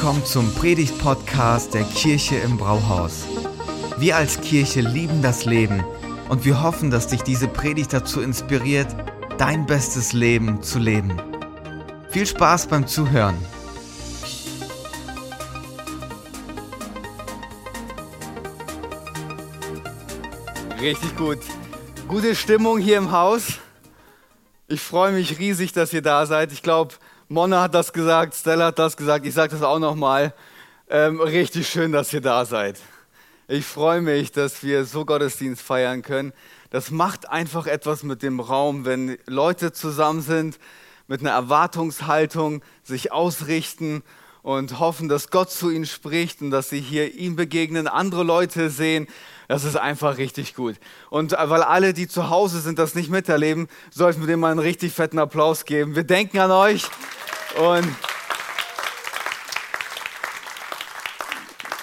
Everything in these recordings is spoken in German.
Willkommen zum Predigt-Podcast der Kirche im Brauhaus. Wir als Kirche lieben das Leben und wir hoffen, dass dich diese Predigt dazu inspiriert, dein bestes Leben zu leben. Viel Spaß beim Zuhören. Richtig gut. Gute Stimmung hier im Haus. Ich freue mich riesig, dass ihr da seid. Ich glaube, Mona hat das gesagt, Stella hat das gesagt, ich sage das auch nochmal. Ähm, richtig schön, dass ihr da seid. Ich freue mich, dass wir so Gottesdienst feiern können. Das macht einfach etwas mit dem Raum, wenn Leute zusammen sind, mit einer Erwartungshaltung sich ausrichten und hoffen, dass Gott zu ihnen spricht und dass sie hier ihm begegnen, andere Leute sehen. Das ist einfach richtig gut. Und weil alle, die zu Hause sind, das nicht miterleben, sollten wir dem mal einen richtig fetten Applaus geben. Wir denken an euch. Und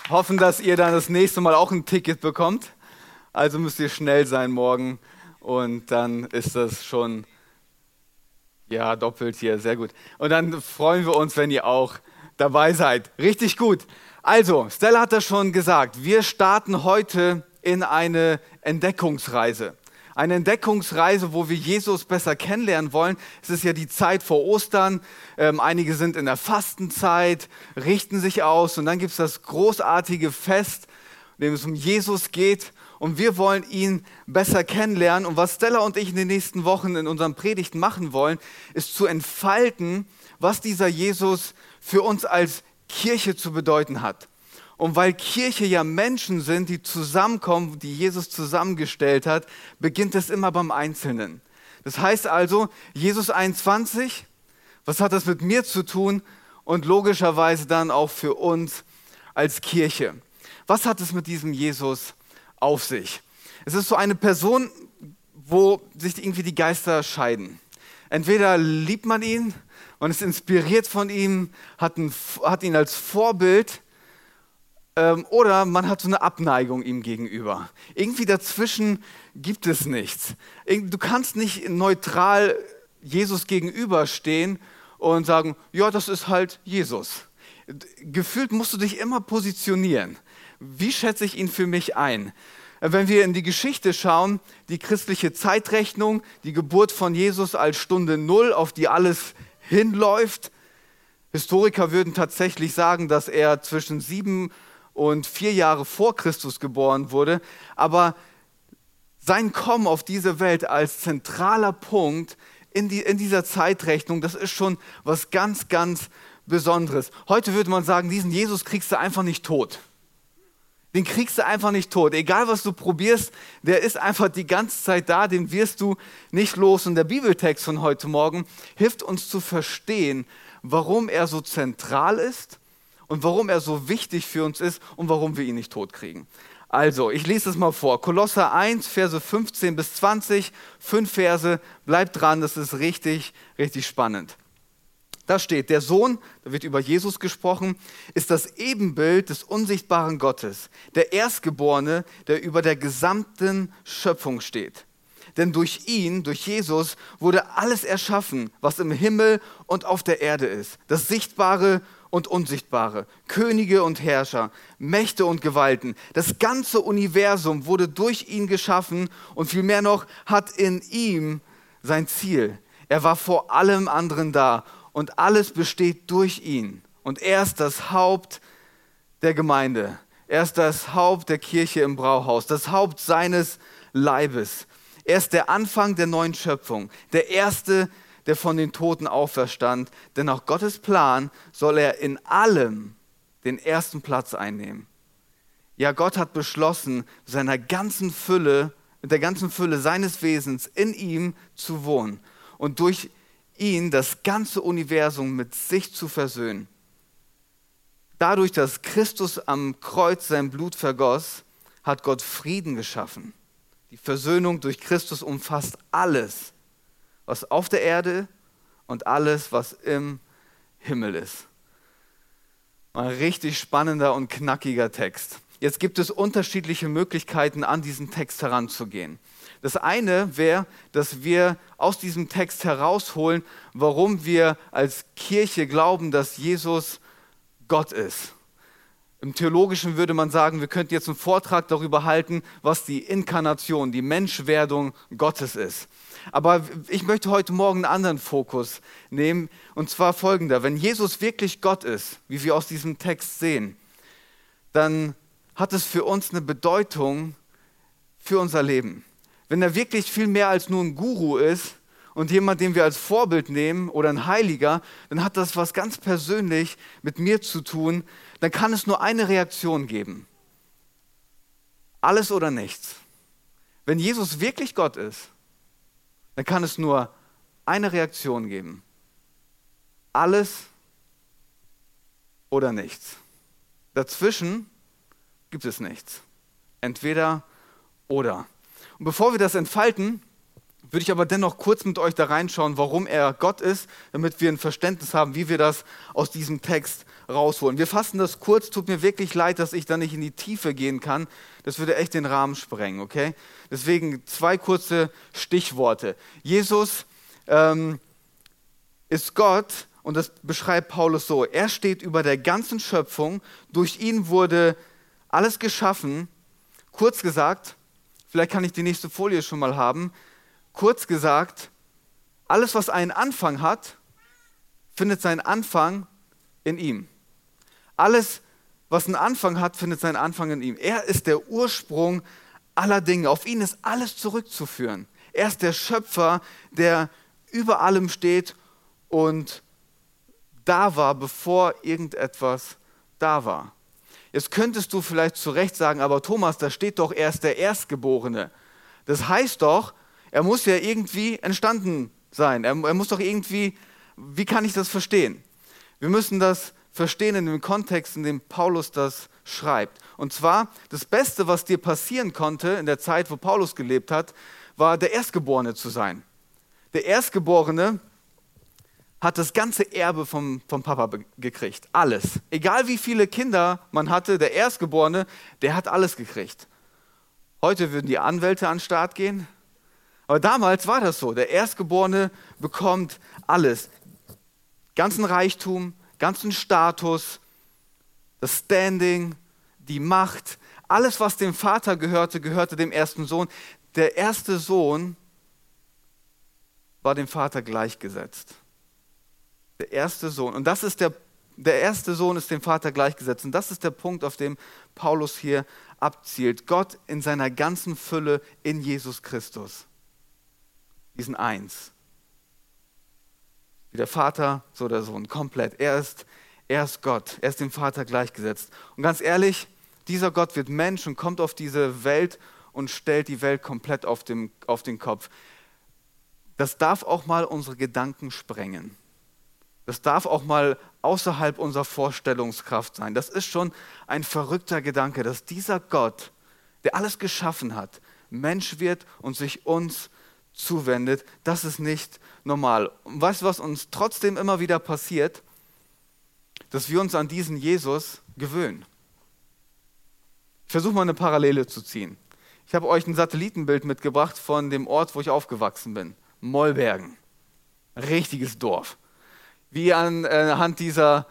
hoffen, dass ihr dann das nächste Mal auch ein Ticket bekommt. Also müsst ihr schnell sein morgen und dann ist das schon, ja, doppelt hier, sehr gut. Und dann freuen wir uns, wenn ihr auch dabei seid. Richtig gut. Also, Stella hat das schon gesagt, wir starten heute in eine Entdeckungsreise eine Entdeckungsreise, wo wir Jesus besser kennenlernen wollen. Es ist ja die Zeit vor Ostern. Ähm, einige sind in der Fastenzeit, richten sich aus und dann gibt es das großartige Fest, in dem es um Jesus geht. Und wir wollen ihn besser kennenlernen. Und was Stella und ich in den nächsten Wochen in unseren Predigten machen wollen, ist zu entfalten, was dieser Jesus für uns als Kirche zu bedeuten hat. Und weil Kirche ja Menschen sind, die zusammenkommen, die Jesus zusammengestellt hat, beginnt es immer beim Einzelnen. Das heißt also, Jesus 21, was hat das mit mir zu tun und logischerweise dann auch für uns als Kirche? Was hat es mit diesem Jesus auf sich? Es ist so eine Person, wo sich irgendwie die Geister scheiden. Entweder liebt man ihn, man ist inspiriert von ihm, hat, ihn als Vorbild, ähm, oder man hat so eine Abneigung ihm gegenüber. Irgendwie dazwischen gibt es nichts. Du kannst nicht neutral Jesus gegenüberstehen und sagen, ja, das ist halt Jesus. Gefühlt musst du dich immer positionieren. Wie schätze ich ihn für mich ein? Wenn wir in die Geschichte schauen, die christliche Zeitrechnung, die Geburt von Jesus als Stunde Null, auf die alles hinläuft. Historiker würden tatsächlich sagen, dass er zwischen sieben und vier Jahre vor Christus geboren wurde, aber sein Kommen auf diese Welt als zentraler Punkt in, die, in dieser Zeitrechnung, das ist schon was ganz, ganz Besonderes. Heute würde man sagen, diesen Jesus kriegst du einfach nicht tot. Den kriegst du einfach nicht tot. Egal was du probierst, der ist einfach die ganze Zeit da, den wirst du nicht los. Und der Bibeltext von heute Morgen hilft uns zu verstehen, warum er so zentral ist und warum er so wichtig für uns ist und warum wir ihn nicht tot kriegen. Also, ich lese es mal vor. Kolosser 1, Verse 15 bis 20, fünf Verse, bleibt dran, das ist richtig, richtig spannend. Da steht, der Sohn, da wird über Jesus gesprochen, ist das Ebenbild des unsichtbaren Gottes, der Erstgeborene, der über der gesamten Schöpfung steht. Denn durch ihn, durch Jesus, wurde alles erschaffen, was im Himmel und auf der Erde ist. Das Sichtbare und Unsichtbare, Könige und Herrscher, Mächte und Gewalten. Das ganze Universum wurde durch ihn geschaffen und vielmehr noch hat in ihm sein Ziel. Er war vor allem anderen da und alles besteht durch ihn. Und er ist das Haupt der Gemeinde. Er ist das Haupt der Kirche im Brauhaus, das Haupt seines Leibes. Er ist der Anfang der neuen Schöpfung, der Erste, der der von den Toten auferstand, denn nach Gottes Plan soll er in allem den ersten Platz einnehmen. Ja, Gott hat beschlossen, seiner ganzen Fülle, mit der ganzen Fülle seines Wesens in ihm zu wohnen und durch ihn das ganze Universum mit sich zu versöhnen. Dadurch, dass Christus am Kreuz sein Blut vergoss, hat Gott Frieden geschaffen. Die Versöhnung durch Christus umfasst alles was auf der Erde und alles, was im Himmel ist. Ein richtig spannender und knackiger Text. Jetzt gibt es unterschiedliche Möglichkeiten, an diesen Text heranzugehen. Das eine wäre, dass wir aus diesem Text herausholen, warum wir als Kirche glauben, dass Jesus Gott ist. Im Theologischen würde man sagen, wir könnten jetzt einen Vortrag darüber halten, was die Inkarnation, die Menschwerdung Gottes ist. Aber ich möchte heute Morgen einen anderen Fokus nehmen, und zwar folgender. Wenn Jesus wirklich Gott ist, wie wir aus diesem Text sehen, dann hat es für uns eine Bedeutung für unser Leben. Wenn er wirklich viel mehr als nur ein Guru ist und jemand, den wir als Vorbild nehmen oder ein Heiliger, dann hat das was ganz persönlich mit mir zu tun. Dann kann es nur eine Reaktion geben. Alles oder nichts. Wenn Jesus wirklich Gott ist, dann kann es nur eine Reaktion geben. Alles oder nichts. Dazwischen gibt es nichts. Entweder oder. Und bevor wir das entfalten, würde ich aber dennoch kurz mit euch da reinschauen, warum er Gott ist, damit wir ein Verständnis haben, wie wir das aus diesem Text rausholen. Wir fassen das kurz, tut mir wirklich leid, dass ich da nicht in die Tiefe gehen kann. Das würde echt den Rahmen sprengen, okay? Deswegen zwei kurze Stichworte. Jesus ähm, ist Gott und das beschreibt Paulus so. Er steht über der ganzen Schöpfung, durch ihn wurde alles geschaffen. Kurz gesagt, vielleicht kann ich die nächste Folie schon mal haben. Kurz gesagt, alles, was einen Anfang hat, findet seinen Anfang in ihm. Alles, was einen Anfang hat, findet seinen Anfang in ihm. Er ist der Ursprung aller Dinge. Auf ihn ist alles zurückzuführen. Er ist der Schöpfer, der über allem steht und da war, bevor irgendetwas da war. Jetzt könntest du vielleicht zu Recht sagen, aber Thomas, da steht doch, er ist der Erstgeborene. Das heißt doch, er muss ja irgendwie entstanden sein. Er, er muss doch irgendwie, wie kann ich das verstehen? Wir müssen das verstehen in dem Kontext, in dem Paulus das schreibt. Und zwar, das Beste, was dir passieren konnte in der Zeit, wo Paulus gelebt hat, war der Erstgeborene zu sein. Der Erstgeborene hat das ganze Erbe vom, vom Papa gekriegt. Alles. Egal wie viele Kinder man hatte, der Erstgeborene, der hat alles gekriegt. Heute würden die Anwälte an den Start gehen. Aber damals war das so. Der Erstgeborene bekommt alles. Ganzen Reichtum, ganzen Status, das Standing, die Macht, alles, was dem Vater gehörte, gehörte dem ersten Sohn. Der erste Sohn war dem Vater gleichgesetzt. Der erste Sohn. Und das ist der, der erste Sohn ist dem Vater gleichgesetzt. Und das ist der Punkt, auf dem Paulus hier abzielt. Gott in seiner ganzen Fülle in Jesus Christus. Diesen Eins. Wie der Vater, so der Sohn. Komplett. Er ist, er ist Gott. Er ist dem Vater gleichgesetzt. Und ganz ehrlich, dieser Gott wird Mensch und kommt auf diese Welt und stellt die Welt komplett auf, dem, auf den Kopf. Das darf auch mal unsere Gedanken sprengen. Das darf auch mal außerhalb unserer Vorstellungskraft sein. Das ist schon ein verrückter Gedanke, dass dieser Gott, der alles geschaffen hat, Mensch wird und sich uns zuwendet. Das ist nicht normal. Und weißt du, was uns trotzdem immer wieder passiert? Dass wir uns an diesen Jesus gewöhnen. Ich versuche mal eine Parallele zu ziehen. Ich habe euch ein Satellitenbild mitgebracht von dem Ort, wo ich aufgewachsen bin. Mollbergen. Richtiges Dorf. Wie ihr anhand dieser,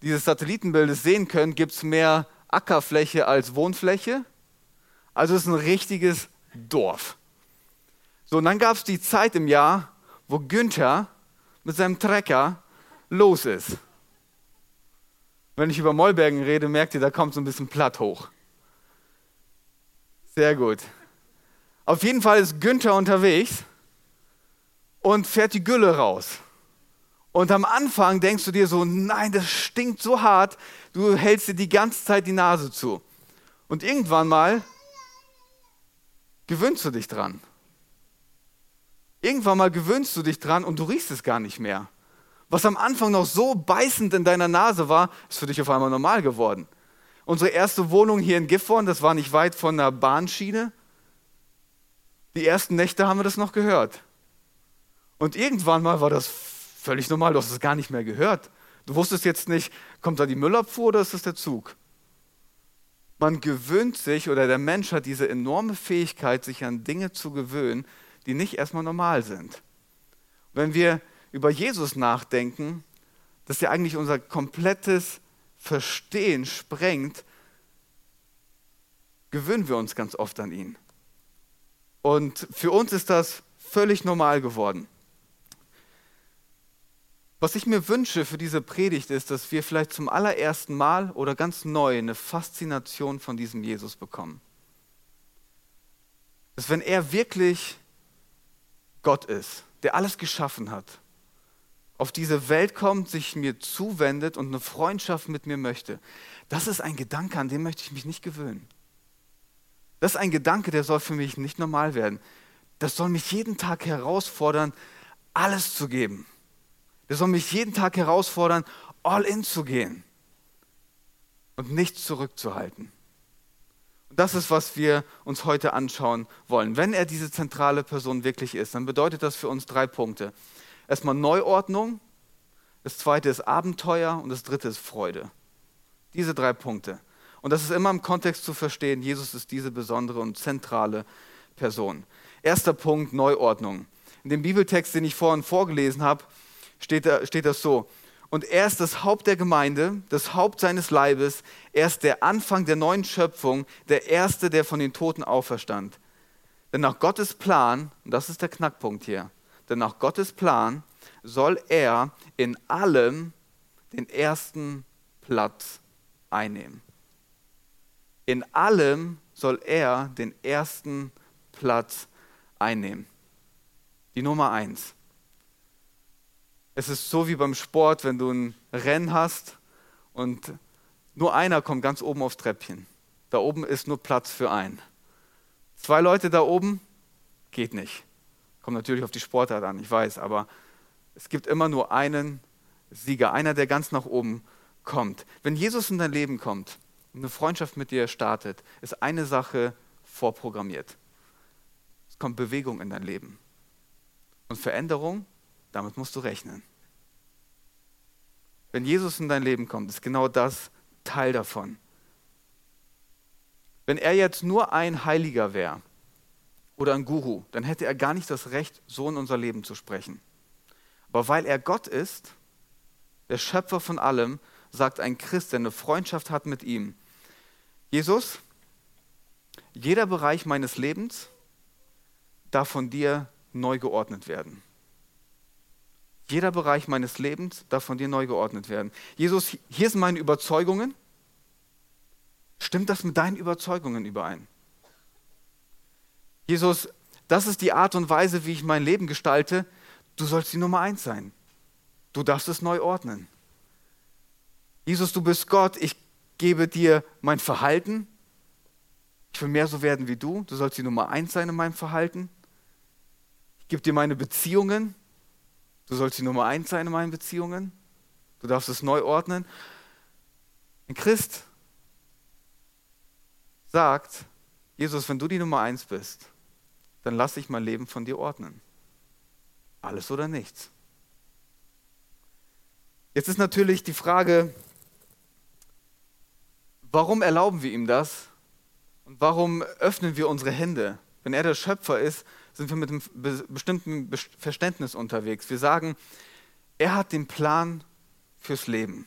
dieses Satellitenbildes sehen könnt, gibt es mehr Ackerfläche als Wohnfläche. Also es ist ein richtiges Dorf. So, und dann gab es die Zeit im Jahr, wo Günther mit seinem Trecker los ist. Wenn ich über Mollbergen rede, merkt ihr, da kommt so ein bisschen platt hoch. Sehr gut. Auf jeden Fall ist Günther unterwegs und fährt die Gülle raus. Und am Anfang denkst du dir so, nein, das stinkt so hart, du hältst dir die ganze Zeit die Nase zu. Und irgendwann mal gewöhnst du dich dran. Irgendwann mal gewöhnst du dich dran und du riechst es gar nicht mehr. Was am Anfang noch so beißend in deiner Nase war, ist für dich auf einmal normal geworden. Unsere erste Wohnung hier in Gifhorn, das war nicht weit von der Bahnschiene. Die ersten Nächte haben wir das noch gehört. Und irgendwann mal war das Völlig normal, du hast es gar nicht mehr gehört. Du wusstest jetzt nicht, kommt da die Müllabfuhr oder ist das der Zug? Man gewöhnt sich oder der Mensch hat diese enorme Fähigkeit, sich an Dinge zu gewöhnen, die nicht erstmal normal sind. Wenn wir über Jesus nachdenken, das ist ja eigentlich unser komplettes Verstehen sprengt, gewöhnen wir uns ganz oft an ihn. Und für uns ist das völlig normal geworden. Was ich mir wünsche für diese Predigt ist, dass wir vielleicht zum allerersten Mal oder ganz neu eine Faszination von diesem Jesus bekommen. Dass wenn er wirklich Gott ist, der alles geschaffen hat, auf diese Welt kommt, sich mir zuwendet und eine Freundschaft mit mir möchte, das ist ein Gedanke, an den möchte ich mich nicht gewöhnen. Das ist ein Gedanke, der soll für mich nicht normal werden. Das soll mich jeden Tag herausfordern, alles zu geben. Der soll mich jeden Tag herausfordern, all in zu gehen und nichts zurückzuhalten. Das ist, was wir uns heute anschauen wollen. Wenn er diese zentrale Person wirklich ist, dann bedeutet das für uns drei Punkte. Erstmal Neuordnung, das zweite ist Abenteuer und das dritte ist Freude. Diese drei Punkte. Und das ist immer im Kontext zu verstehen, Jesus ist diese besondere und zentrale Person. Erster Punkt, Neuordnung. In dem Bibeltext, den ich vorhin vorgelesen habe, steht, steht das so. Und er ist das Haupt der Gemeinde, das Haupt seines Leibes, er ist der Anfang der neuen Schöpfung, der Erste, der von den Toten auferstand. Denn nach Gottes Plan, und das ist der Knackpunkt hier, denn nach Gottes Plan soll er in allem den ersten Platz einnehmen. In allem soll er den ersten Platz einnehmen. Die Nummer eins. Es ist so wie beim Sport, wenn du ein Rennen hast und nur einer kommt ganz oben aufs Treppchen. Da oben ist nur Platz für einen. Zwei Leute da oben geht nicht. Kommt natürlich auf die Sportart an, ich weiß, aber es gibt immer nur einen Sieger, einer, der ganz nach oben kommt. Wenn Jesus in dein Leben kommt und eine Freundschaft mit dir startet, ist eine Sache vorprogrammiert. Es kommt Bewegung in dein Leben. Und Veränderung damit musst du rechnen. Wenn Jesus in dein Leben kommt, ist genau das Teil davon. Wenn er jetzt nur ein Heiliger wäre oder ein Guru, dann hätte er gar nicht das Recht, so in unser Leben zu sprechen. Aber weil er Gott ist, der Schöpfer von allem, sagt ein Christ, der eine Freundschaft hat mit ihm, Jesus, jeder Bereich meines Lebens darf von dir neu geordnet werden. Jeder Bereich meines Lebens darf von dir neu geordnet werden. Jesus, hier sind meine Überzeugungen. Stimmt das mit deinen Überzeugungen überein? Jesus, das ist die Art und Weise, wie ich mein Leben gestalte. Du sollst die Nummer eins sein. Du darfst es neu ordnen. Jesus, du bist Gott. Ich gebe dir mein Verhalten. Ich will mehr so werden wie du. Du sollst die Nummer eins sein in meinem Verhalten. Ich gebe dir meine Beziehungen. Du sollst die Nummer eins sein in meinen Beziehungen. Du darfst es neu ordnen. Ein Christ sagt, Jesus, wenn du die Nummer eins bist, dann lass ich mein Leben von dir ordnen. Alles oder nichts. Jetzt ist natürlich die Frage, warum erlauben wir ihm das? Und warum öffnen wir unsere Hände? Wenn er der Schöpfer ist, sind wir mit einem bestimmten Verständnis unterwegs. Wir sagen, er hat den Plan fürs Leben.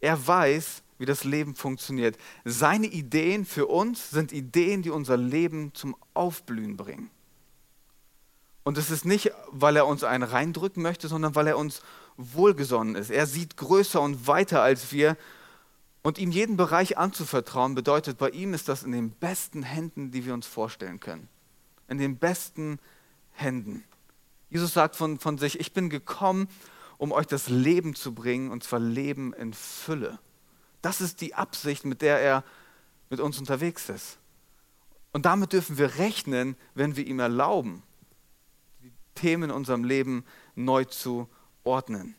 Er weiß, wie das Leben funktioniert. Seine Ideen für uns sind Ideen, die unser Leben zum Aufblühen bringen. Und es ist nicht, weil er uns einen reindrücken möchte, sondern weil er uns wohlgesonnen ist. Er sieht größer und weiter als wir. Und ihm jeden Bereich anzuvertrauen, bedeutet, bei ihm ist das in den besten Händen, die wir uns vorstellen können in den besten Händen. Jesus sagt von, von sich, ich bin gekommen, um euch das Leben zu bringen, und zwar Leben in Fülle. Das ist die Absicht, mit der er mit uns unterwegs ist. Und damit dürfen wir rechnen, wenn wir ihm erlauben, die Themen in unserem Leben neu zu ordnen.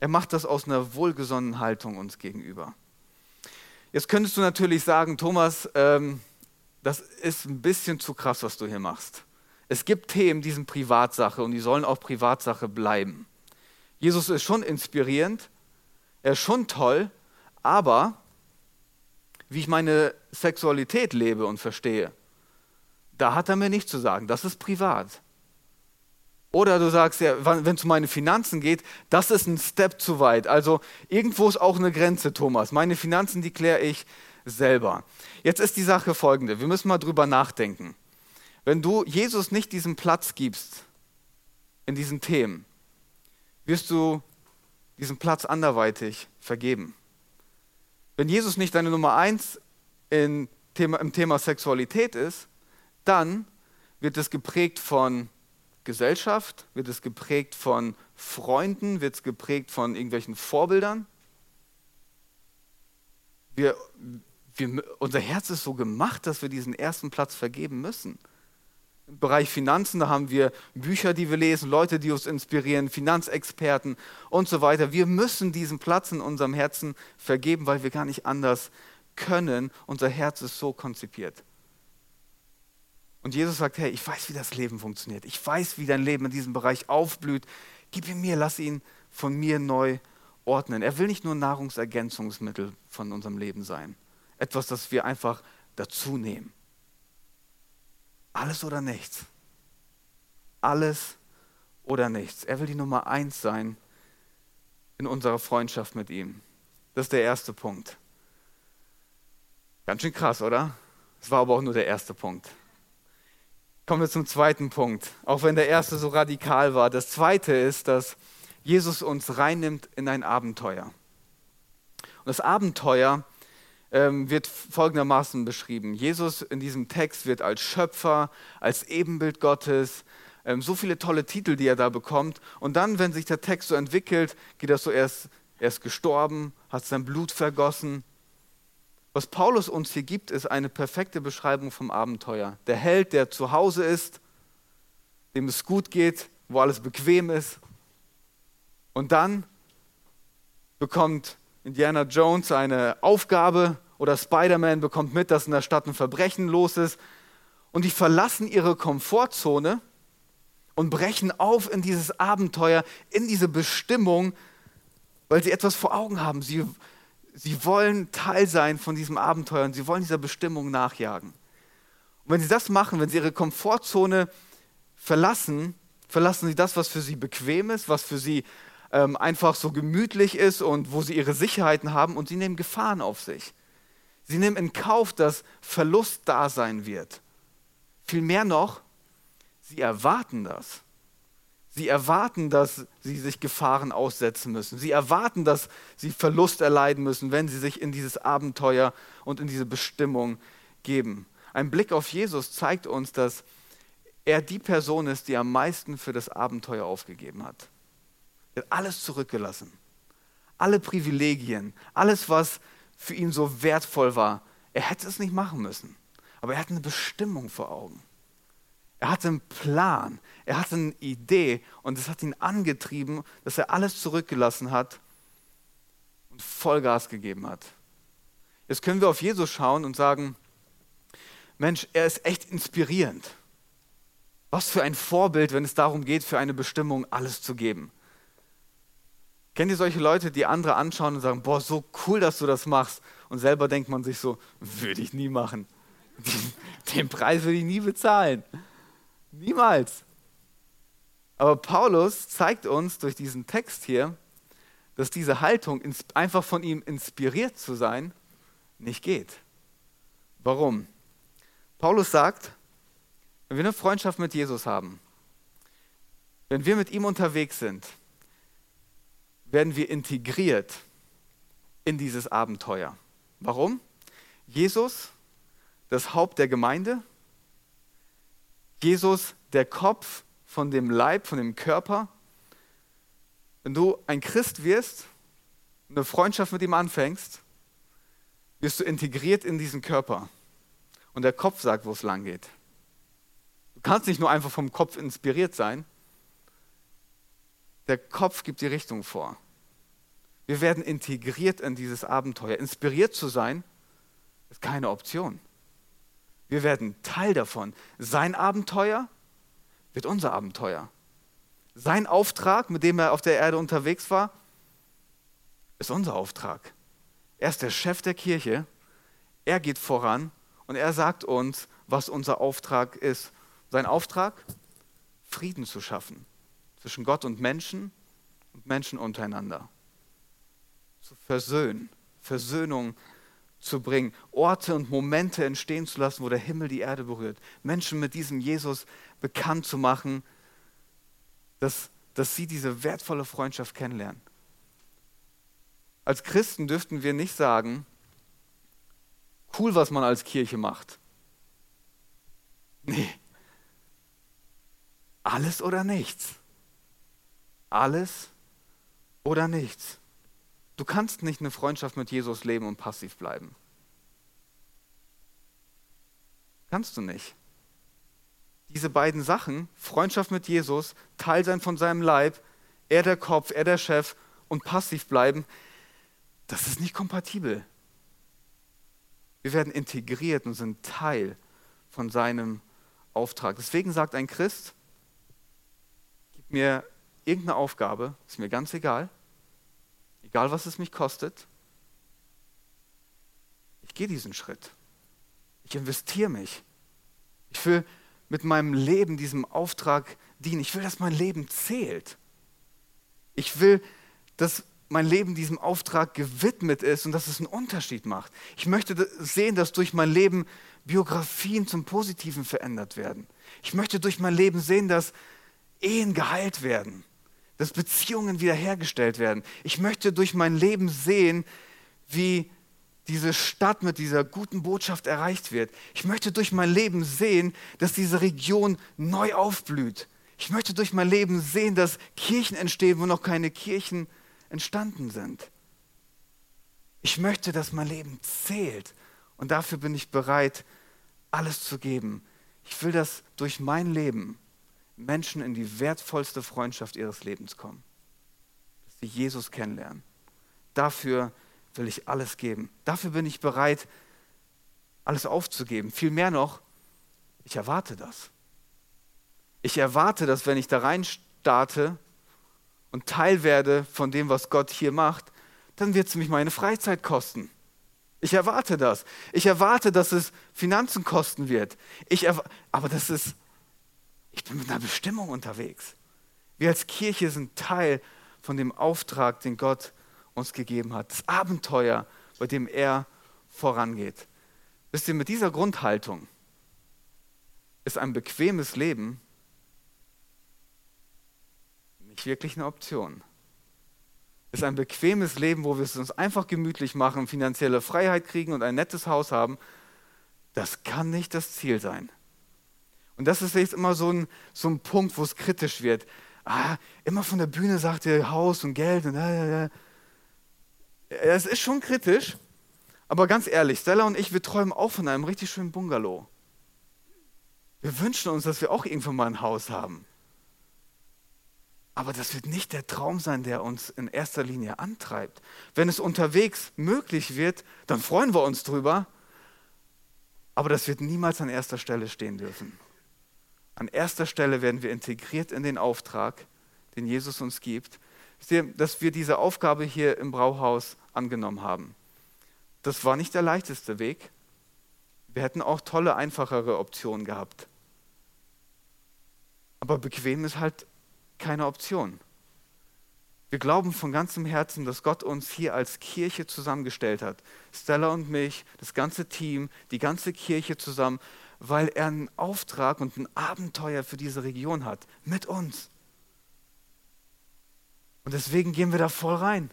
Er macht das aus einer wohlgesonnenen Haltung uns gegenüber. Jetzt könntest du natürlich sagen, Thomas, ähm, das ist ein bisschen zu krass, was du hier machst. Es gibt Themen, die sind Privatsache und die sollen auch Privatsache bleiben. Jesus ist schon inspirierend, er ist schon toll, aber wie ich meine Sexualität lebe und verstehe, da hat er mir nichts zu sagen. Das ist privat. Oder du sagst ja, wenn es um meine Finanzen geht, das ist ein Step zu weit. Also irgendwo ist auch eine Grenze, Thomas. Meine Finanzen, die kläre ich selber. Jetzt ist die Sache folgende. Wir müssen mal drüber nachdenken. Wenn du Jesus nicht diesen Platz gibst in diesen Themen, wirst du diesen Platz anderweitig vergeben. Wenn Jesus nicht deine Nummer eins im Thema Sexualität ist, dann wird es geprägt von Gesellschaft, wird es geprägt von Freunden, wird es geprägt von irgendwelchen Vorbildern. Wir, wir, unser Herz ist so gemacht, dass wir diesen ersten Platz vergeben müssen. Im Bereich Finanzen, da haben wir Bücher, die wir lesen, Leute, die uns inspirieren, Finanzexperten und so weiter. Wir müssen diesen Platz in unserem Herzen vergeben, weil wir gar nicht anders können. Unser Herz ist so konzipiert. Und Jesus sagt, hey, ich weiß, wie das Leben funktioniert. Ich weiß, wie dein Leben in diesem Bereich aufblüht. Gib ihn mir, lass ihn von mir neu ordnen. Er will nicht nur Nahrungsergänzungsmittel von unserem Leben sein. Etwas, das wir einfach dazu nehmen. Alles oder nichts. Alles oder nichts. Er will die Nummer eins sein in unserer Freundschaft mit ihm. Das ist der erste Punkt. Ganz schön krass, oder? Es war aber auch nur der erste Punkt. Kommen wir zum zweiten Punkt, auch wenn der erste so radikal war. Das zweite ist, dass Jesus uns reinnimmt in ein Abenteuer. Und das Abenteuer ähm, wird folgendermaßen beschrieben. Jesus in diesem Text wird als Schöpfer, als Ebenbild Gottes, ähm, so viele tolle Titel, die er da bekommt. Und dann, wenn sich der Text so entwickelt, geht das so erst, er ist gestorben, hat sein Blut vergossen. Was Paulus uns hier gibt, ist eine perfekte Beschreibung vom Abenteuer. Der Held, der zu Hause ist, dem es gut geht, wo alles bequem ist. Und dann bekommt Indiana Jones eine Aufgabe oder Spider-Man bekommt mit, dass in der Stadt ein Verbrechen los ist. Und die verlassen ihre Komfortzone und brechen auf in dieses Abenteuer, in diese Bestimmung, weil sie etwas vor Augen haben. Sie, sie wollen Teil sein von diesem Abenteuer und sie wollen dieser Bestimmung nachjagen. Und wenn sie das machen, wenn sie ihre Komfortzone verlassen, verlassen sie das, was für sie bequem ist, was für sie ähm, einfach so gemütlich ist und wo sie ihre Sicherheiten haben und sie nehmen Gefahren auf sich. Sie nehmen in Kauf, dass Verlust da sein wird. Vielmehr noch, sie erwarten das. Sie erwarten, dass sie sich Gefahren aussetzen müssen. Sie erwarten, dass sie Verlust erleiden müssen, wenn sie sich in dieses Abenteuer und in diese Bestimmung geben. Ein Blick auf Jesus zeigt uns, dass er die Person ist, die am meisten für das Abenteuer aufgegeben hat. Er hat alles zurückgelassen. Alle Privilegien, alles, was für ihn so wertvoll war. Er hätte es nicht machen müssen, aber er hatte eine Bestimmung vor Augen. Er hatte einen Plan, er hatte eine Idee und es hat ihn angetrieben, dass er alles zurückgelassen hat und Vollgas gegeben hat. Jetzt können wir auf Jesus schauen und sagen, Mensch, er ist echt inspirierend. Was für ein Vorbild, wenn es darum geht, für eine Bestimmung alles zu geben. Kennt ihr solche Leute, die andere anschauen und sagen, boah, so cool, dass du das machst? Und selber denkt man sich so, würde ich nie machen. Den Preis würde ich nie bezahlen. Niemals. Aber Paulus zeigt uns durch diesen Text hier, dass diese Haltung, einfach von ihm inspiriert zu sein, nicht geht. Warum? Paulus sagt, wenn wir eine Freundschaft mit Jesus haben, wenn wir mit ihm unterwegs sind, werden wir integriert in dieses Abenteuer. Warum? Jesus, das Haupt der Gemeinde, Jesus, der Kopf von dem Leib, von dem Körper. Wenn du ein Christ wirst, eine Freundschaft mit ihm anfängst, wirst du integriert in diesen Körper. Und der Kopf sagt, wo es lang geht. Du kannst nicht nur einfach vom Kopf inspiriert sein. Der Kopf gibt die Richtung vor. Wir werden integriert in dieses Abenteuer. Inspiriert zu sein, ist keine Option. Wir werden Teil davon. Sein Abenteuer wird unser Abenteuer. Sein Auftrag, mit dem er auf der Erde unterwegs war, ist unser Auftrag. Er ist der Chef der Kirche. Er geht voran und er sagt uns, was unser Auftrag ist. Sein Auftrag? Frieden zu schaffen. zwischen Gott und Menschen und Menschen untereinander. Zu versöhnen, Versöhnung zu bringen, Orte und Momente entstehen zu lassen, wo der Himmel die Erde berührt, Menschen mit diesem Jesus bekannt zu machen, dass, dass sie diese wertvolle Freundschaft kennenlernen. Als Christen dürften wir nicht sagen, cool, was man als Kirche macht. Nee. Alles oder nichts. Alles oder nichts. Du kannst nicht eine Freundschaft mit Jesus leben und passiv bleiben. Kannst du nicht. Diese beiden Sachen, Freundschaft mit Jesus, Teil sein von seinem Leib, er der Kopf, er der Chef und passiv bleiben, das ist nicht kompatibel. Wir werden integriert und sind Teil von seinem Auftrag. Deswegen sagt ein Christ, gib mir irgendeine Aufgabe, ist mir ganz egal, egal was es mich kostet, ich gehe diesen Schritt. Ich investiere mich. Ich will mit meinem Leben diesem Auftrag dienen. Ich will, dass mein Leben zählt. Ich will, dass mein Leben diesem Auftrag gewidmet ist und dass es einen Unterschied macht. Ich möchte sehen, dass durch mein Leben Biografien zum Positiven verändert werden. Ich möchte durch mein Leben sehen, dass Ehen geheilt werden, dass Beziehungen wiederhergestellt werden. Ich möchte durch mein Leben sehen, wie diese Stadt mit dieser guten Botschaft erreicht wird. Ich möchte durch mein Leben sehen, dass diese Region neu aufblüht. Ich möchte durch mein Leben sehen, dass Kirchen entstehen, wo noch keine Kirchen entstanden sind. Ich möchte, dass mein Leben zählt und dafür bin ich bereit, alles zu geben. Ich will, dass durch mein Leben Menschen in die wertvollste Freundschaft ihres Lebens kommen, dass sie Jesus kennenlernen. Dafür will ich alles geben. Dafür bin ich bereit, alles aufzugeben. Viel mehr noch, ich erwarte das. Ich erwarte, dass wenn ich da rein starte und Teil werde von dem, was Gott hier macht, dann wird es mich meine Freizeit kosten. Ich erwarte das. Ich erwarte, dass es Finanzen kosten wird. Ich aber das ist, ich bin mit einer Bestimmung unterwegs. Wir als Kirche sind Teil von dem Auftrag, den Gott uns gegeben hat. Das Abenteuer, bei dem er vorangeht. Wisst ihr, mit dieser Grundhaltung ist ein bequemes Leben nicht wirklich eine Option. Ist ein bequemes Leben, wo wir es uns einfach gemütlich machen, finanzielle Freiheit kriegen und ein nettes Haus haben, das kann nicht das Ziel sein. Und das ist jetzt immer so ein, so ein Punkt, wo es kritisch wird. Ah, immer von der Bühne sagt ihr Haus und Geld und äh, äh, es ist schon kritisch, aber ganz ehrlich, Stella und ich, wir träumen auch von einem richtig schönen Bungalow. Wir wünschen uns, dass wir auch irgendwann mal ein Haus haben. Aber das wird nicht der Traum sein, der uns in erster Linie antreibt. Wenn es unterwegs möglich wird, dann freuen wir uns drüber. Aber das wird niemals an erster Stelle stehen dürfen. An erster Stelle werden wir integriert in den Auftrag, den Jesus uns gibt, dass wir diese Aufgabe hier im Brauhaus angenommen haben. Das war nicht der leichteste Weg. Wir hätten auch tolle, einfachere Optionen gehabt. Aber bequem ist halt keine Option. Wir glauben von ganzem Herzen, dass Gott uns hier als Kirche zusammengestellt hat. Stella und mich, das ganze Team, die ganze Kirche zusammen, weil er einen Auftrag und ein Abenteuer für diese Region hat. Mit uns. Und deswegen gehen wir da voll rein.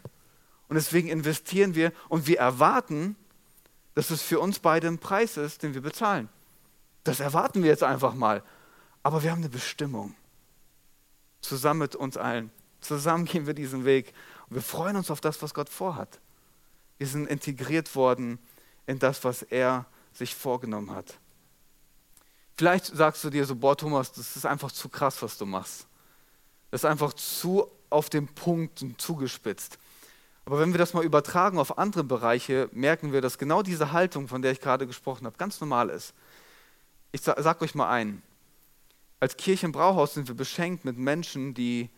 Und deswegen investieren wir und wir erwarten, dass es für uns beide ein Preis ist, den wir bezahlen. Das erwarten wir jetzt einfach mal. Aber wir haben eine Bestimmung. Zusammen mit uns allen. Zusammen gehen wir diesen Weg. Und wir freuen uns auf das, was Gott vorhat. Wir sind integriert worden in das, was er sich vorgenommen hat. Vielleicht sagst du dir so, boah Thomas, das ist einfach zu krass, was du machst. Das ist einfach zu auf den Punkt und zugespitzt. Aber wenn wir das mal übertragen auf andere Bereiche, merken wir, dass genau diese Haltung, von der ich gerade gesprochen habe, ganz normal ist. Ich sage euch mal ein. Als Kirche im Brauhaus sind wir beschenkt mit Menschen, die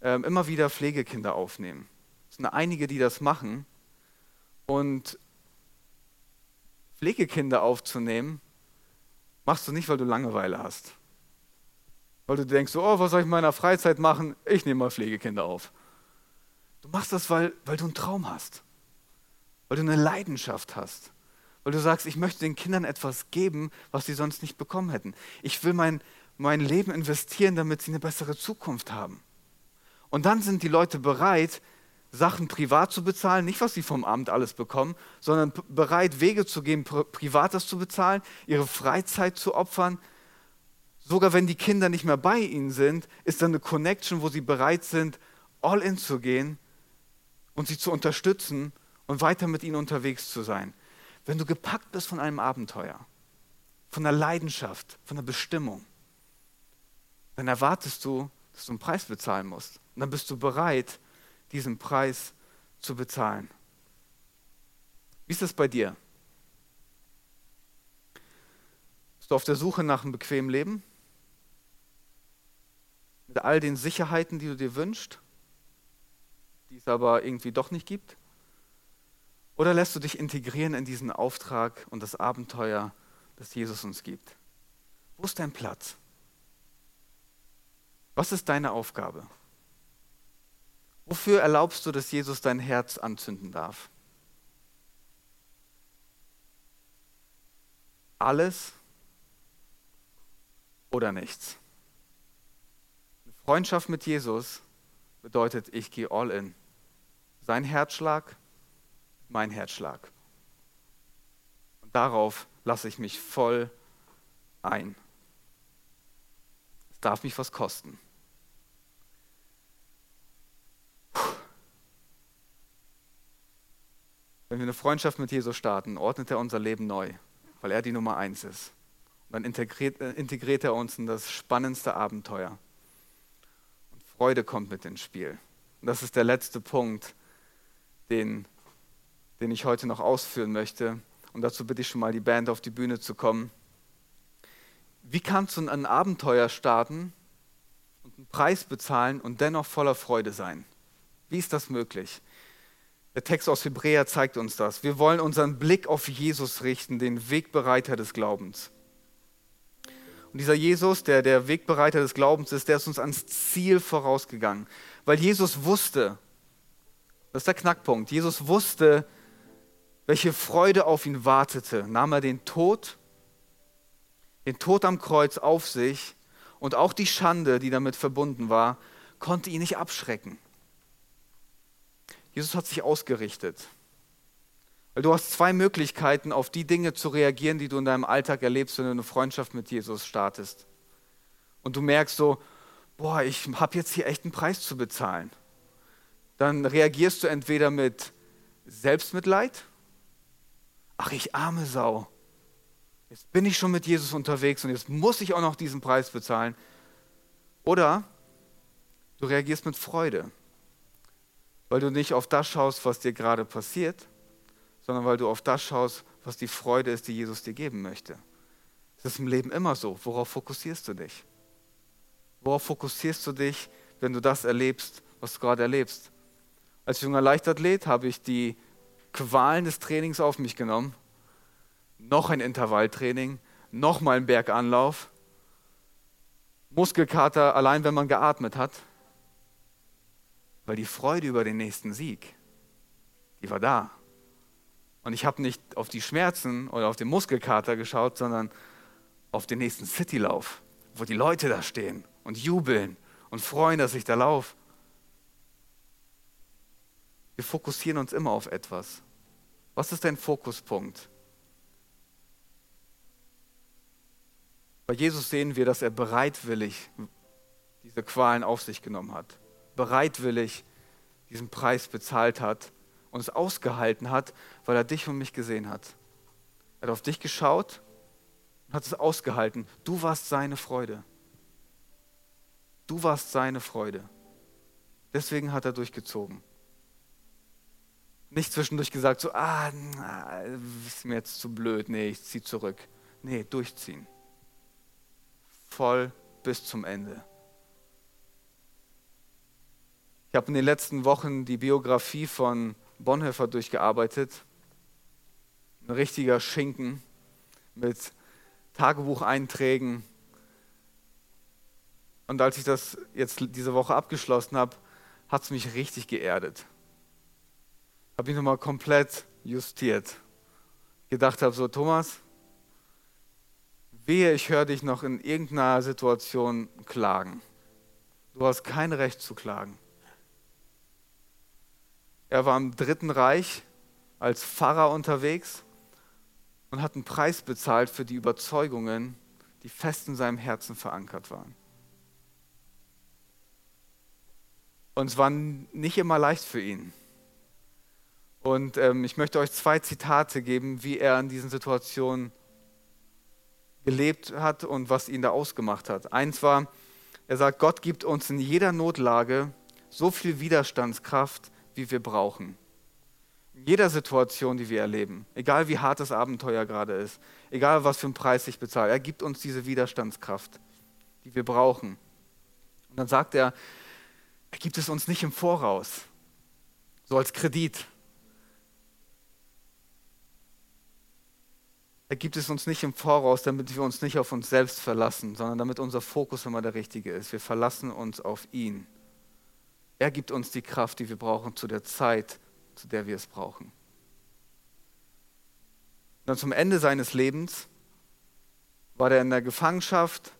ähm, immer wieder Pflegekinder aufnehmen. Es sind einige, die das machen. Und Pflegekinder aufzunehmen, machst du nicht, weil du Langeweile hast. Weil du denkst, oh, was soll ich in meiner Freizeit machen? Ich nehme mal Pflegekinder auf. Du machst das, weil, weil du einen Traum hast, weil du eine Leidenschaft hast, weil du sagst, ich möchte den Kindern etwas geben, was sie sonst nicht bekommen hätten. Ich will mein, mein Leben investieren, damit sie eine bessere Zukunft haben. Und dann sind die Leute bereit, Sachen privat zu bezahlen, nicht was sie vom Amt alles bekommen, sondern bereit, Wege zu gehen, privates zu bezahlen, ihre Freizeit zu opfern. Sogar wenn die Kinder nicht mehr bei ihnen sind, ist da eine Connection, wo sie bereit sind, all in zu gehen und sie zu unterstützen und weiter mit ihnen unterwegs zu sein. Wenn du gepackt bist von einem Abenteuer, von einer Leidenschaft, von einer Bestimmung, dann erwartest du, dass du einen Preis bezahlen musst. Und dann bist du bereit, diesen Preis zu bezahlen. Wie ist das bei dir? Bist du auf der Suche nach einem bequemen Leben? Mit all den Sicherheiten, die du dir wünschst, die es aber irgendwie doch nicht gibt? Oder lässt du dich integrieren in diesen Auftrag und das Abenteuer, das Jesus uns gibt? Wo ist dein Platz? Was ist deine Aufgabe? Wofür erlaubst du, dass Jesus dein Herz anzünden darf? Alles oder nichts? Eine Freundschaft mit Jesus bedeutet, ich gehe all in. Sein Herzschlag, mein Herzschlag. Und darauf lasse ich mich voll ein. Es darf mich was kosten. Wenn wir eine Freundschaft mit Jesus starten, ordnet er unser Leben neu, weil er die Nummer eins ist. Und dann integriert, äh, integriert er uns in das spannendste Abenteuer. Und Freude kommt mit ins Spiel. Und das ist der letzte Punkt, den, den ich heute noch ausführen möchte. Und dazu bitte ich schon mal die Band auf die Bühne zu kommen. Wie kannst du ein Abenteuer starten und einen Preis bezahlen und dennoch voller Freude sein? Wie ist das möglich? Der Text aus Hebräer zeigt uns das. Wir wollen unseren Blick auf Jesus richten, den Wegbereiter des Glaubens. Und dieser Jesus, der der Wegbereiter des Glaubens ist, der ist uns ans Ziel vorausgegangen. Weil Jesus wusste, das ist der Knackpunkt, Jesus wusste, welche Freude auf ihn wartete, nahm er den Tod, den Tod am Kreuz auf sich und auch die Schande, die damit verbunden war, konnte ihn nicht abschrecken. Jesus hat sich ausgerichtet. Weil du hast zwei Möglichkeiten, auf die Dinge zu reagieren, die du in deinem Alltag erlebst, wenn du eine Freundschaft mit Jesus startest. Und du merkst so, boah, ich habe jetzt hier echt einen Preis zu bezahlen. Dann reagierst du entweder mit Selbstmitleid, ach ich arme Sau, jetzt bin ich schon mit Jesus unterwegs und jetzt muss ich auch noch diesen Preis bezahlen. Oder du reagierst mit Freude weil du nicht auf das schaust, was dir gerade passiert, sondern weil du auf das schaust, was die Freude ist, die Jesus dir geben möchte. Das ist im Leben immer so. Worauf fokussierst du dich? Worauf fokussierst du dich, wenn du das erlebst, was du gerade erlebst? Als junger Leichtathlet habe ich die Qualen des Trainings auf mich genommen. Noch ein Intervalltraining, noch mal ein Berganlauf, Muskelkater allein, wenn man geatmet hat. Weil die Freude über den nächsten Sieg, die war da. Und ich habe nicht auf die Schmerzen oder auf den Muskelkater geschaut, sondern auf den nächsten Citylauf, wo die Leute da stehen und jubeln und freuen, dass ich da laufe. Wir fokussieren uns immer auf etwas. Was ist dein Fokuspunkt? Bei Jesus sehen wir, dass er bereitwillig diese Qualen auf sich genommen hat bereitwillig diesen Preis bezahlt hat und es ausgehalten hat, weil er dich und mich gesehen hat. Er hat auf dich geschaut und hat es ausgehalten. Du warst seine Freude. Du warst seine Freude. Deswegen hat er durchgezogen. Nicht zwischendurch gesagt, so, ah, ist mir jetzt zu blöd, nee, ich zieh zurück. Nee, durchziehen. Voll bis zum Ende. Ich habe in den letzten Wochen die Biografie von Bonhoeffer durchgearbeitet. Ein richtiger Schinken mit Tagebucheinträgen, Und als ich das jetzt diese Woche abgeschlossen habe, hat es mich richtig geerdet. Habe ich nochmal komplett justiert. Gedacht habe so, Thomas, wehe, ich höre dich noch in irgendeiner Situation klagen. Du hast kein Recht zu klagen. Er war im Dritten Reich als Pfarrer unterwegs und hat einen Preis bezahlt für die Überzeugungen, die fest in seinem Herzen verankert waren. Und es war nicht immer leicht für ihn. Und ähm, ich möchte euch zwei Zitate geben, wie er in diesen Situationen gelebt hat und was ihn da ausgemacht hat. Eins war, er sagt, Gott gibt uns in jeder Notlage so viel Widerstandskraft, wie wir brauchen. In jeder Situation, die wir erleben, egal wie hart das Abenteuer gerade ist, egal was für einen Preis ich bezahle, er gibt uns diese Widerstandskraft, die wir brauchen. Und dann sagt er, er gibt es uns nicht im Voraus, so als Kredit. Er gibt es uns nicht im Voraus, damit wir uns nicht auf uns selbst verlassen, sondern damit unser Fokus immer der richtige ist. Wir verlassen uns auf ihn. Er gibt uns die Kraft, die wir brauchen zu der Zeit, zu der wir es brauchen. Dann zum Ende seines Lebens war er in der Gefangenschaft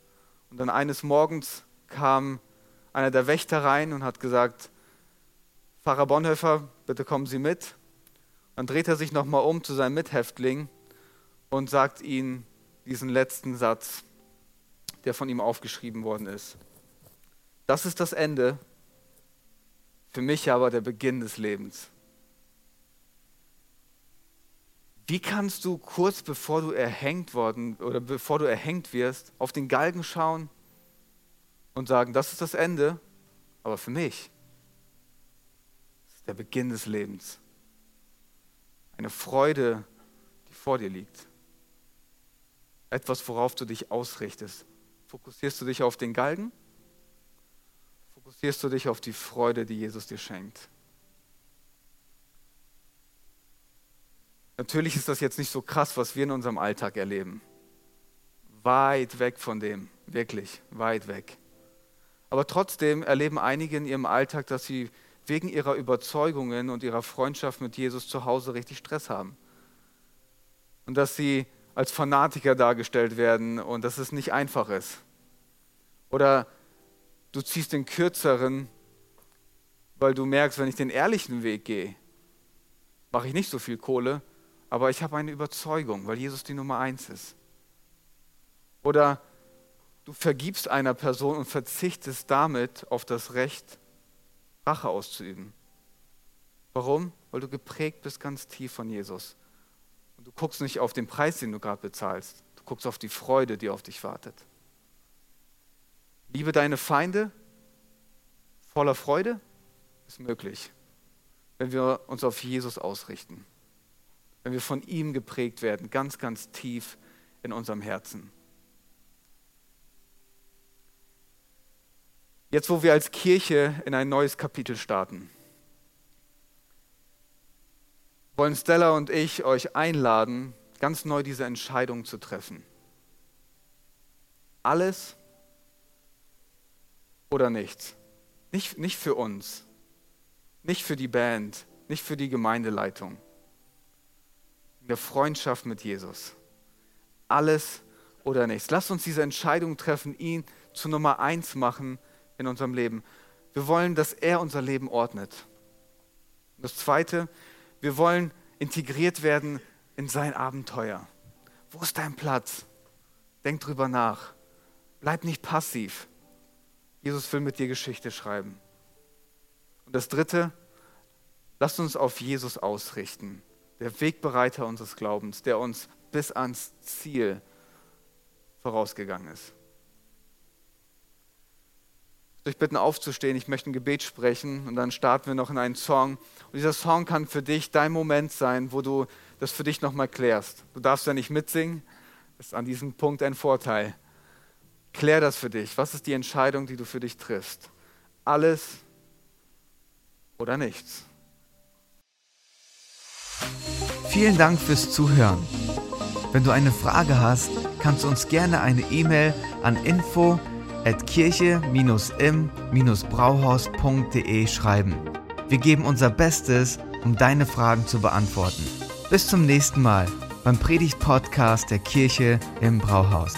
und dann eines Morgens kam einer der Wächter rein und hat gesagt, Pfarrer Bonhoeffer, bitte kommen Sie mit. Dann dreht er sich nochmal um zu seinem Mithäftling und sagt ihm diesen letzten Satz, der von ihm aufgeschrieben worden ist. Das ist das Ende, für mich aber der Beginn des Lebens. Wie kannst du kurz bevor du erhängt worden oder bevor du erhängt wirst, auf den Galgen schauen und sagen, das ist das Ende, aber für mich ist der Beginn des Lebens. Eine Freude, die vor dir liegt. Etwas, worauf du dich ausrichtest. Fokussierst du dich auf den Galgen? Fokussierst du dich auf die Freude, die Jesus dir schenkt? Natürlich ist das jetzt nicht so krass, was wir in unserem Alltag erleben. Weit weg von dem, wirklich, weit weg. Aber trotzdem erleben einige in ihrem Alltag, dass sie wegen ihrer Überzeugungen und ihrer Freundschaft mit Jesus zu Hause richtig Stress haben. Und dass sie als Fanatiker dargestellt werden und dass es nicht einfach ist. Oder du ziehst den kürzeren, weil du merkst, wenn ich den ehrlichen Weg gehe, mache ich nicht so viel Kohle, aber ich habe eine Überzeugung, weil Jesus die Nummer eins ist. Oder du vergibst einer Person und verzichtest damit auf das Recht, Rache auszuüben. Warum? Weil du geprägt bist ganz tief von Jesus. Und du guckst nicht auf den Preis, den du gerade bezahlst. Du guckst auf die Freude, die auf dich wartet. Liebe deine Feinde voller Freude ist möglich, wenn wir uns auf Jesus ausrichten. Wenn wir von ihm geprägt werden, ganz, ganz tief in unserem Herzen. Jetzt, wo wir als Kirche in ein neues Kapitel starten, wollen Stella und ich euch einladen, ganz neu diese Entscheidung zu treffen. Alles oder nichts. Nicht, nicht für uns, nicht für die Band, nicht für die Gemeindeleitung. In der Freundschaft mit Jesus. Alles oder nichts. Lasst uns diese Entscheidung treffen, ihn zu Nummer eins machen in unserem Leben. Wir wollen, dass er unser Leben ordnet. Das Zweite, wir wollen integriert werden in sein Abenteuer. Wo ist dein Platz? Denk drüber nach. Bleib nicht passiv. Jesus will mit dir Geschichte schreiben. Und das Dritte, lasst uns auf Jesus ausrichten, der Wegbereiter unseres Glaubens, der uns bis ans Ziel vorausgegangen ist euch bitten aufzustehen. Ich möchte ein Gebet sprechen und dann starten wir noch in einen Song. Und dieser Song kann für dich dein Moment sein, wo du das für dich nochmal klärst. Du darfst ja nicht mitsingen, das ist an diesem Punkt ein Vorteil. Klär das für dich. Was ist die Entscheidung, die du für dich triffst? Alles oder nichts? Vielen Dank fürs Zuhören. Wenn du eine Frage hast, kannst du uns gerne eine E-Mail an info@ at kirche-im-brauhaus.de schreiben. Wir geben unser Bestes, um deine Fragen zu beantworten. Bis zum nächsten Mal beim Predigt-Podcast der Kirche im Brauhaus.